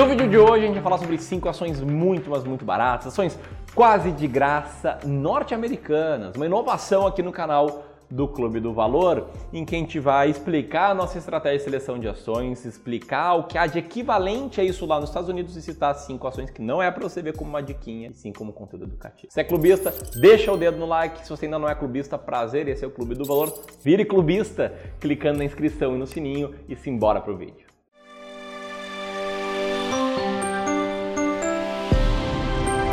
No vídeo de hoje a gente vai falar sobre cinco ações muito, mas muito baratas, ações quase de graça norte-americanas, uma inovação aqui no canal do Clube do Valor, em que a gente vai explicar a nossa estratégia de seleção de ações, explicar o que há de equivalente a isso lá nos Estados Unidos e citar cinco ações que não é para você ver como uma diquinha, e sim como conteúdo educativo. Se é clubista, deixa o dedo no like. Se você ainda não é clubista, prazer, esse é o Clube do Valor. Vire clubista clicando na inscrição e no sininho e simbora pro vídeo.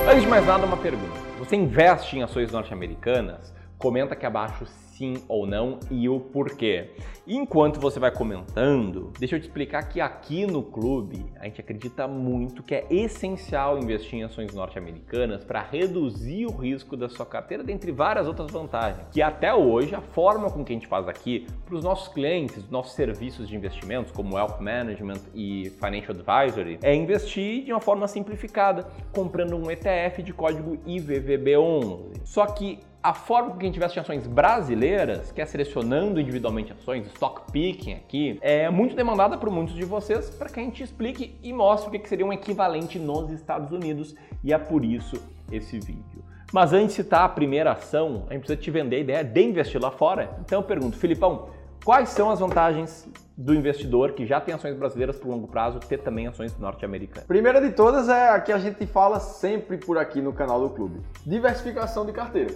Antes de mais nada, uma pergunta. Você investe em ações norte-americanas? Comenta aqui abaixo sim ou não e o porquê. enquanto você vai comentando, deixa eu te explicar que aqui no clube a gente acredita muito que é essencial investir em ações norte-americanas para reduzir o risco da sua carteira, dentre várias outras vantagens. Que até hoje a forma com que a gente faz aqui para os nossos clientes, nossos serviços de investimentos, como Wealth Management e Financial Advisory, é investir de uma forma simplificada, comprando um ETF de código IVVB11. Só que a forma com que a gente investe em ações brasileiras, que é selecionando individualmente ações, stock picking aqui, é muito demandada por muitos de vocês para que a gente explique e mostre o que seria um equivalente nos Estados Unidos e é por isso esse vídeo. Mas antes de citar a primeira ação, a gente precisa te vender a ideia de investir lá fora. Então eu pergunto, Filipão, quais são as vantagens do investidor que já tem ações brasileiras por longo prazo ter também ações norte-americanas? Primeira de todas é a que a gente fala sempre por aqui no canal do clube: diversificação de carteira.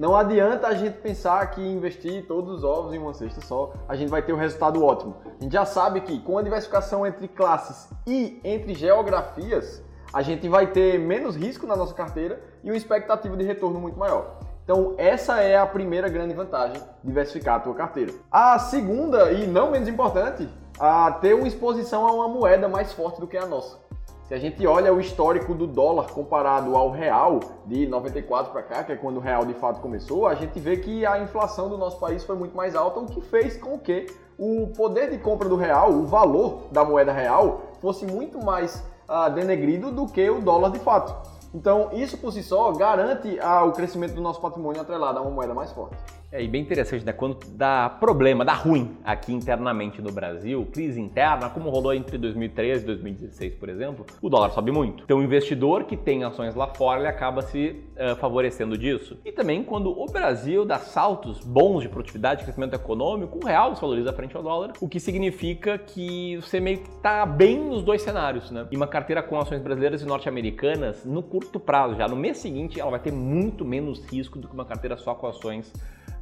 Não adianta a gente pensar que investir todos os ovos em uma cesta só, a gente vai ter um resultado ótimo. A gente já sabe que com a diversificação entre classes e entre geografias, a gente vai ter menos risco na nossa carteira e uma expectativa de retorno muito maior. Então, essa é a primeira grande vantagem, diversificar a tua carteira. A segunda, e não menos importante, a ter uma exposição a uma moeda mais forte do que a nossa. Se a gente olha o histórico do dólar comparado ao real de 94 para cá, que é quando o real de fato começou, a gente vê que a inflação do nosso país foi muito mais alta, o que fez com que o poder de compra do real, o valor da moeda real, fosse muito mais uh, denegrido do que o dólar de fato. Então, isso por si só garante uh, o crescimento do nosso patrimônio atrelado a uma moeda mais forte. É, e bem interessante, né? Quando dá problema, dá ruim aqui internamente no Brasil, crise interna, como rolou entre 2013 e 2016, por exemplo, o dólar sobe muito. Então, o investidor que tem ações lá fora, ele acaba se uh, favorecendo disso. E também quando o Brasil dá saltos bons de produtividade, crescimento econômico, o real se valoriza frente ao dólar, o que significa que você meio que tá bem nos dois cenários, né? E uma carteira com ações brasileiras e norte-americanas, no curto prazo, já no mês seguinte, ela vai ter muito menos risco do que uma carteira só com ações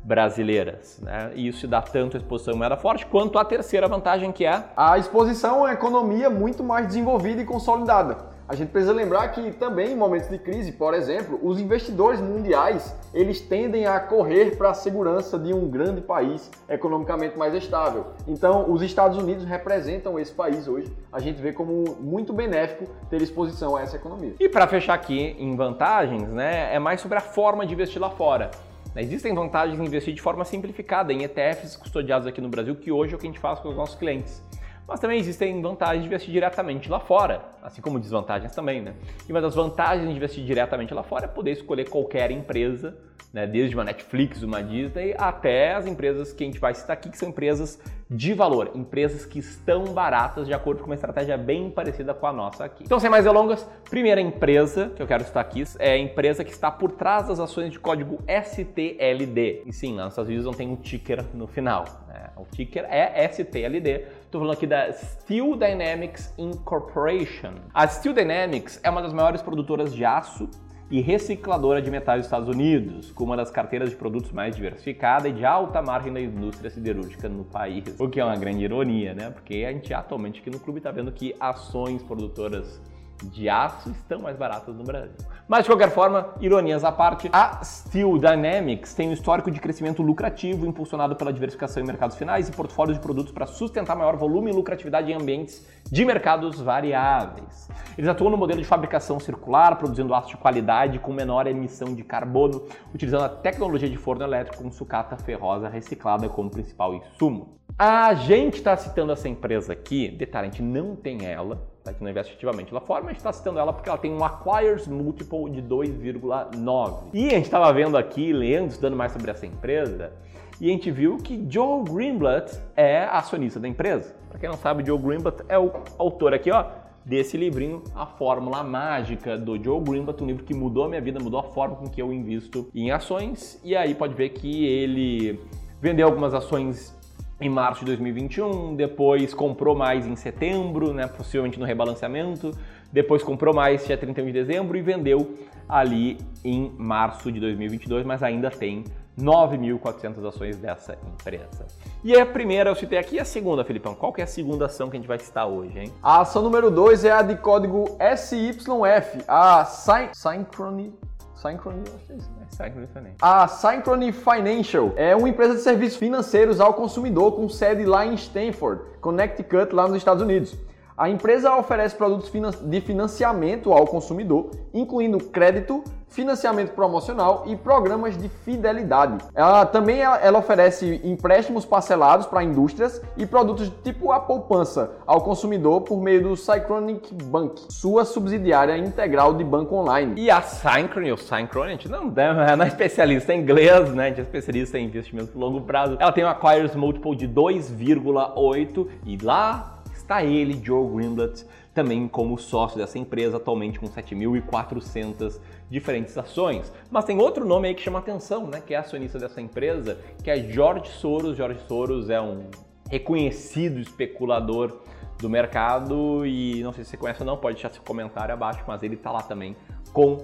brasileiras. Né? E isso dá tanto a exposição em moeda forte, quanto a terceira vantagem que é a exposição à economia muito mais desenvolvida e consolidada. A gente precisa lembrar que também em momentos de crise, por exemplo, os investidores mundiais, eles tendem a correr para a segurança de um grande país economicamente mais estável. Então, os Estados Unidos representam esse país hoje. A gente vê como muito benéfico ter exposição a essa economia. E para fechar aqui em vantagens, né, é mais sobre a forma de investir lá fora. Né, existem vantagens em investir de forma simplificada em ETFs custodiados aqui no Brasil, que hoje é o que a gente faz com os nossos clientes. Mas também existem vantagens de investir diretamente lá fora, assim como desvantagens também, né? E uma das vantagens de investir diretamente lá fora é poder escolher qualquer empresa, né? desde uma Netflix, uma Disney, até as empresas que a gente vai citar aqui, que são empresas de valor, empresas que estão baratas de acordo com uma estratégia bem parecida com a nossa aqui. Então, sem mais delongas, primeira empresa que eu quero citar aqui é a empresa que está por trás das ações de código STLD. E sim, lá nos Estados Unidos não tem um ticker no final. Né? O ticker é STLD. Estou falando aqui da Steel Dynamics Incorporation. A Steel Dynamics é uma das maiores produtoras de aço e recicladora de metais dos Estados Unidos, com uma das carteiras de produtos mais diversificada e de alta margem da indústria siderúrgica no país. O que é uma grande ironia, né? Porque a gente atualmente aqui no clube está vendo que ações produtoras de aço estão mais baratas no Brasil. Mas de qualquer forma, ironias à parte, a Steel Dynamics tem um histórico de crescimento lucrativo impulsionado pela diversificação em mercados finais e portfólios de produtos para sustentar maior volume e lucratividade em ambientes de mercados variáveis. Eles atuam no modelo de fabricação circular, produzindo aço de qualidade com menor emissão de carbono, utilizando a tecnologia de forno elétrico com sucata ferrosa reciclada como principal insumo. A gente está citando essa empresa aqui, detalhe, a gente não tem ela, tá? gente não investe ativamente lá fora, mas está citando ela porque ela tem um Acquires Multiple de 2,9. E a gente estava vendo aqui, lendo, estudando mais sobre essa empresa, e a gente viu que Joe Greenblatt é acionista da empresa. Para quem não sabe, Joe Greenblatt é o autor aqui, ó, desse livrinho, A Fórmula Mágica do Joe Greenblatt, um livro que mudou a minha vida, mudou a forma com que eu invisto em ações. E aí pode ver que ele vendeu algumas ações em março de 2021, depois comprou mais em setembro, né, possivelmente no rebalanceamento, depois comprou mais dia 31 de dezembro e vendeu ali em março de 2022, mas ainda tem 9.400 ações dessa empresa. E a primeira eu citei aqui, e a segunda, Felipão? Qual que é a segunda ação que a gente vai citar hoje, hein? A ação número 2 é a de código SYF, a Syn Synchrony Synchrony, é né? Synchrony também. A Synchrony Financial é uma empresa de serviços financeiros ao consumidor com sede lá em Stanford, Connecticut, lá nos Estados Unidos. A empresa oferece produtos de financiamento ao consumidor, incluindo crédito, financiamento promocional e programas de fidelidade. Ela também ela oferece empréstimos parcelados para indústrias e produtos tipo a poupança ao consumidor por meio do Synchronic Bank, sua subsidiária integral de banco online. E a Synchrony, ou Synchrony, a gente não, não é especialista em inglês, né? A gente é especialista em investimento de longo prazo. Ela tem um Acquires Multiple de 2,8 e lá está ele, Joe Greenblatt, também como sócio dessa empresa, atualmente com 7.400 diferentes ações. Mas tem outro nome aí que chama atenção, né, que é acionista dessa empresa, que é George Soros. George Soros é um reconhecido especulador do mercado e não sei se você conhece ou não, pode deixar seu comentário abaixo, mas ele está lá também com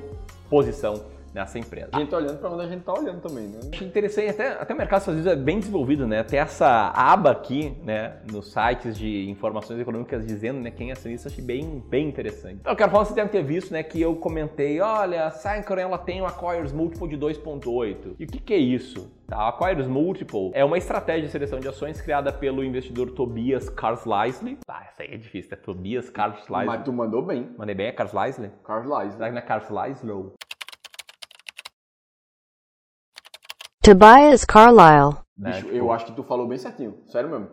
posição nessa empresa. A gente tá olhando para onde a gente está olhando também, né? Acho interessante, até, até o mercado às vezes é bem desenvolvido, né? Tem essa aba aqui, né, nos sites de informações econômicas dizendo, né, quem é acionista, achei bem, bem interessante. Então, eu quero falar, você deve ter visto, né, que eu comentei, olha, a Syncron, ela tem um Acquires Multiple de 2.8. E o que, que é isso? Tá? A Acquires Multiple é uma estratégia de seleção de ações criada pelo investidor Tobias Carlisle. Ah, essa aí é difícil, é Tobias Carlisle. Mas tu mandou bem. Mandei bem, é Carlisle? Carlisle. Será que não é Carlisle? Tobias Carlyle. Bicho, tipo... eu acho que tu falou bem certinho. Sério mesmo.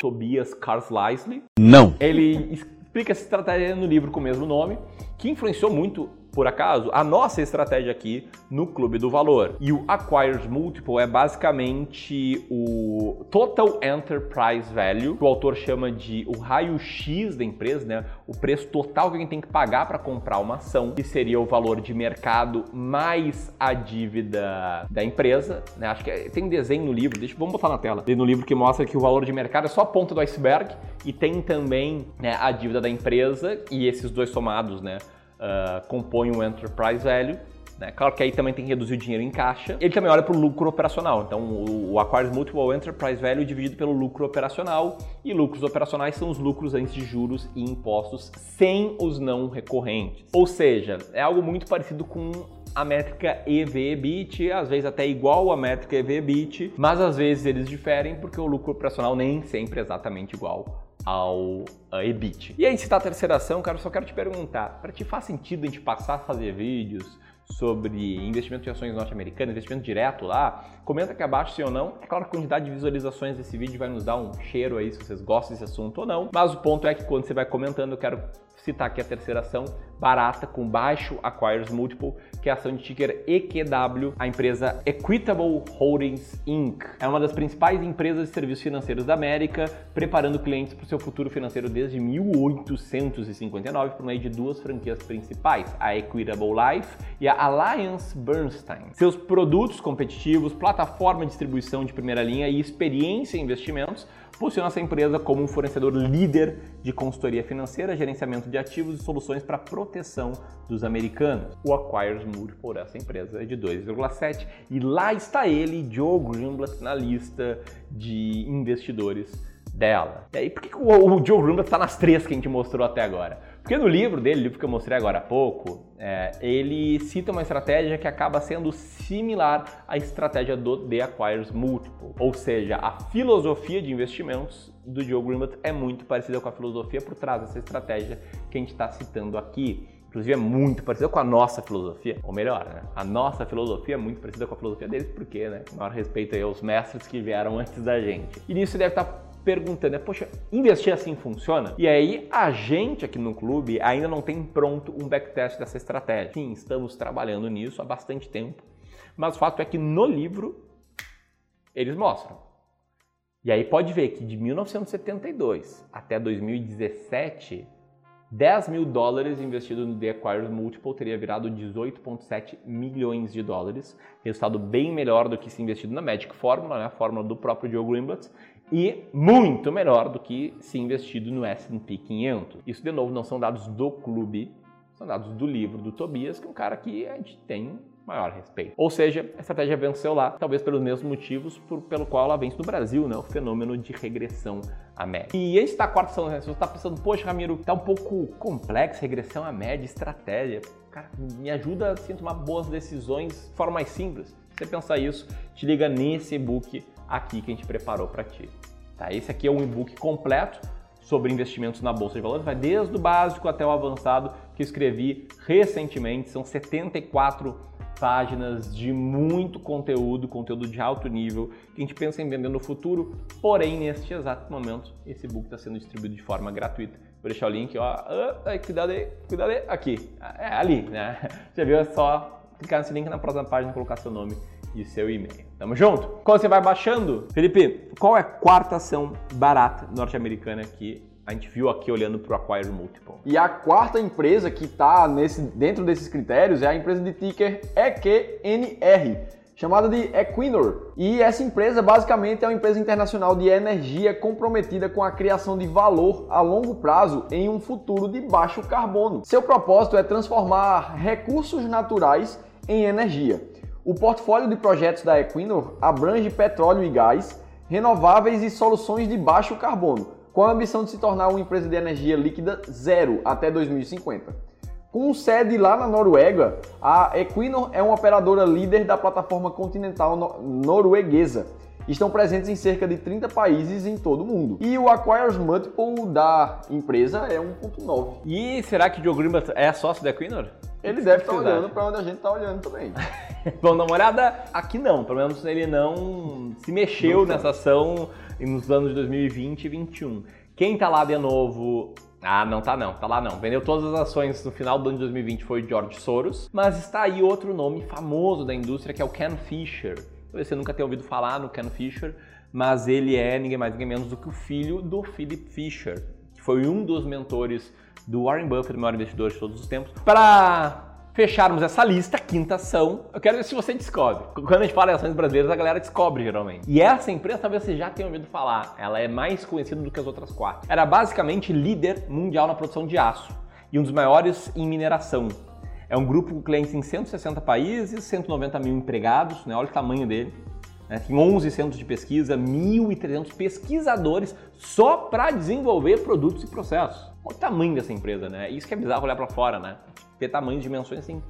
Tobias Carlisle. Não. Ele explica essa estratégia no livro com o mesmo nome, que influenciou muito por acaso, a nossa estratégia aqui no Clube do Valor. E o Acquires Multiple é basicamente o Total Enterprise Value, que o autor chama de o raio-x da empresa, né? O preço total que alguém tem que pagar para comprar uma ação, que seria o valor de mercado mais a dívida da empresa, né? Acho que é, tem um desenho no livro, deixa, vamos botar na tela. Tem no livro que mostra que o valor de mercado é só a ponta do iceberg e tem também né, a dívida da empresa e esses dois somados, né? Uh, compõe um enterprise value. Né? Claro que aí também tem que reduzir o dinheiro em caixa. Ele também olha para o lucro operacional. Então, o, o Acquires Multiple Enterprise Value dividido pelo lucro operacional. E lucros operacionais são os lucros antes de juros e impostos sem os não recorrentes. Ou seja, é algo muito parecido com a métrica EV/EBIT, às vezes até igual à métrica EV/EBIT, mas às vezes eles diferem porque o lucro operacional nem sempre é exatamente igual ao EBIT. E aí, se tá a terceira ação, cara, eu só quero te perguntar, para ti faz sentido a gente passar a fazer vídeos sobre investimento em ações norte-americanas, investimento direto lá? Comenta aqui abaixo se ou não. É claro que a quantidade de visualizações desse vídeo vai nos dar um cheiro aí se vocês gostam desse assunto ou não, mas o ponto é que quando você vai comentando, eu quero citar aqui a terceira ação, barata, com baixo acquires multiple, que é a ação de ticker EQW, a empresa Equitable Holdings Inc. É uma das principais empresas de serviços financeiros da América, preparando clientes para o seu futuro financeiro desde 1859 por meio de duas franquias principais, a Equitable Life e a Alliance Bernstein. Seus produtos competitivos, plataforma de distribuição de primeira linha e experiência em investimentos posiciona essa empresa como um fornecedor líder de consultoria financeira, gerenciamento de ativos e soluções para proteção dos americanos. O Acquires Multiple dessa empresa é de 2,7 e lá está ele, Joe Greenblatt, na lista de investidores dela. E aí, por que o, Joe Greenblatt está nas três que a gente mostrou até agora? Porque no livro dele, o livro que eu mostrei agora há pouco, é, ele cita uma estratégia que acaba sendo similar à estratégia do The Acquires Multiple. Ou seja, a filosofia de investimentos do Joe Greenblatt é muito parecida com a filosofia por trás dessa estratégia que a gente está citando aqui. Inclusive é muito parecida com a nossa filosofia, ou melhor, né? a nossa filosofia é muito parecida com a filosofia deles, porque, né, maior respeito aí aos mestres que vieram antes da gente. E nisso deve estar tá perguntando, né? Poxa, investir assim funciona? E aí, a gente aqui no clube ainda não tem pronto um backtest dessa estratégia. Sim, estamos trabalhando nisso há bastante tempo, mas o fato é que no livro eles mostram. E aí pode ver que de 1972 até 2017, 10 mil dólares investido no The Acquirers Multiple teria virado 18,7 milhões de dólares. Resultado bem melhor do que se investido na Magic Formula, né, a fórmula do próprio Joe Greenblatt, e muito melhor do que se investido no S&P 500. Isso, de novo, não são dados do clube, são dados do livro do Tobias, que é um cara que a gente tem maior respeito. Ou seja, a estratégia venceu lá, talvez pelos mesmos motivos por, pelo qual ela vence no Brasil, né? O fenômeno de regressão à média. E antes da quarta ação, né? se você está pensando, poxa, Ramiro, tá um pouco complexo, regressão à média, estratégia. Cara, me ajuda assim, a tomar boas decisões de forma mais simples. Se você pensar isso, te liga nesse e-book aqui que a gente preparou para ti. Tá? Esse aqui é um e-book completo sobre investimentos na bolsa de valores, vai desde o básico até o avançado que escrevi recentemente, são 74 páginas de muito conteúdo, conteúdo de alto nível, que a gente pensa em vender no futuro, porém, neste exato momento, esse book está sendo distribuído de forma gratuita. Vou deixar o link, ó, ah, cuidado aí, cuidado aí, aqui, é ali, né? Já viu? É só clicar nesse link na próxima página e colocar seu nome e seu e-mail. Tamo junto? Quando você vai baixando, Felipe, qual é a quarta ação barata norte-americana que a gente viu aqui olhando para o Acquire Multiple. E a quarta empresa que está dentro desses critérios é a empresa de ticker EQNR, chamada de Equinor. E essa empresa basicamente é uma empresa internacional de energia comprometida com a criação de valor a longo prazo em um futuro de baixo carbono. Seu propósito é transformar recursos naturais em energia. O portfólio de projetos da Equinor abrange petróleo e gás, renováveis e soluções de baixo carbono com a ambição de se tornar uma empresa de energia líquida zero até 2050. Com sede lá na Noruega, a Equinor é uma operadora líder da plataforma continental norueguesa. Estão presentes em cerca de 30 países em todo o mundo. E o Acquires Multiple da empresa é 1.9. E será que Joe Greenblatt é sócio da Equinor? Ele deve estar olhando para onde a gente está olhando também. Vamos dar uma olhada? Aqui não, pelo menos ele não se mexeu nessa ação nos anos de 2020 e 2021. Quem tá lá de novo ah, não tá não, tá lá não. Vendeu todas as ações no final do ano de 2020 foi George Soros, mas está aí outro nome famoso da indústria que é o Ken Fisher. Talvez você nunca tenha ouvido falar no Ken Fisher, mas ele é ninguém mais ninguém menos do que o filho do Philip Fisher, que foi um dos mentores do Warren Buffett, o maior investidor de todos os tempos. Para fecharmos essa lista, quinta ação, eu quero ver se você descobre. Quando a gente fala em ações brasileiras, a galera descobre geralmente. E essa empresa talvez você já tenha ouvido falar, ela é mais conhecida do que as outras quatro. Era basicamente líder mundial na produção de aço e um dos maiores em mineração. É um grupo com clientes em 160 países, 190 mil empregados, né? olha o tamanho dele. Né? Tem 11 centros de pesquisa, 1.300 pesquisadores só para desenvolver produtos e processos. Olha o tamanho dessa empresa, né? Isso que é bizarro olhar para fora, né? Ter tamanhos, dimensões assim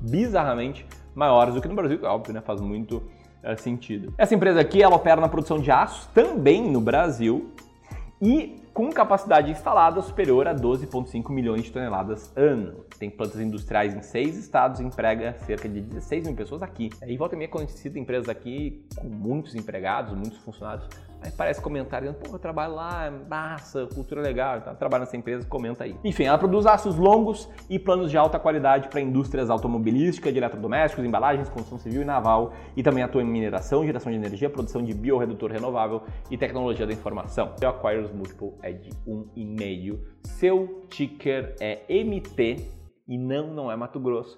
bizarramente maiores do que no Brasil, que é óbvio, né? Faz muito uh, sentido. Essa empresa aqui, ela opera na produção de aços também no Brasil e com capacidade instalada superior a 12,5 milhões de toneladas ano. Tem plantas industriais em seis estados e emprega cerca de 16 mil pessoas aqui. E volta e meia conhecida empresas aqui com muitos empregados, muitos funcionários, Aí parece comentário pô, eu trabalho lá, massa, cultura legal, tá? trabalho nessa empresa, comenta aí. Enfim, ela produz aços longos e planos de alta qualidade para indústrias automobilísticas, de eletrodomésticos, embalagens, construção civil e naval, e também atua em mineração, geração de energia, produção de biorredutor renovável e tecnologia da informação. Seu Acquires Multiple é de 1,5. Seu ticker é MT e não, não é Mato Grosso.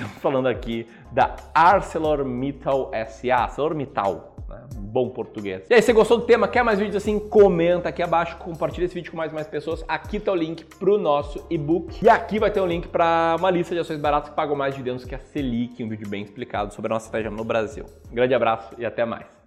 Estamos falando aqui da ArcelorMittal SA, ArcelorMittal né? Bom português. E aí, você gostou do tema? Quer mais vídeos assim? Comenta aqui abaixo, compartilha esse vídeo com mais mais pessoas. Aqui tá o link pro nosso e-book. E aqui vai ter um link para uma lista de ações baratas que pagam mais dividendos que a Selic, um vídeo bem explicado sobre a nossa estratégia no Brasil. Um grande abraço e até mais.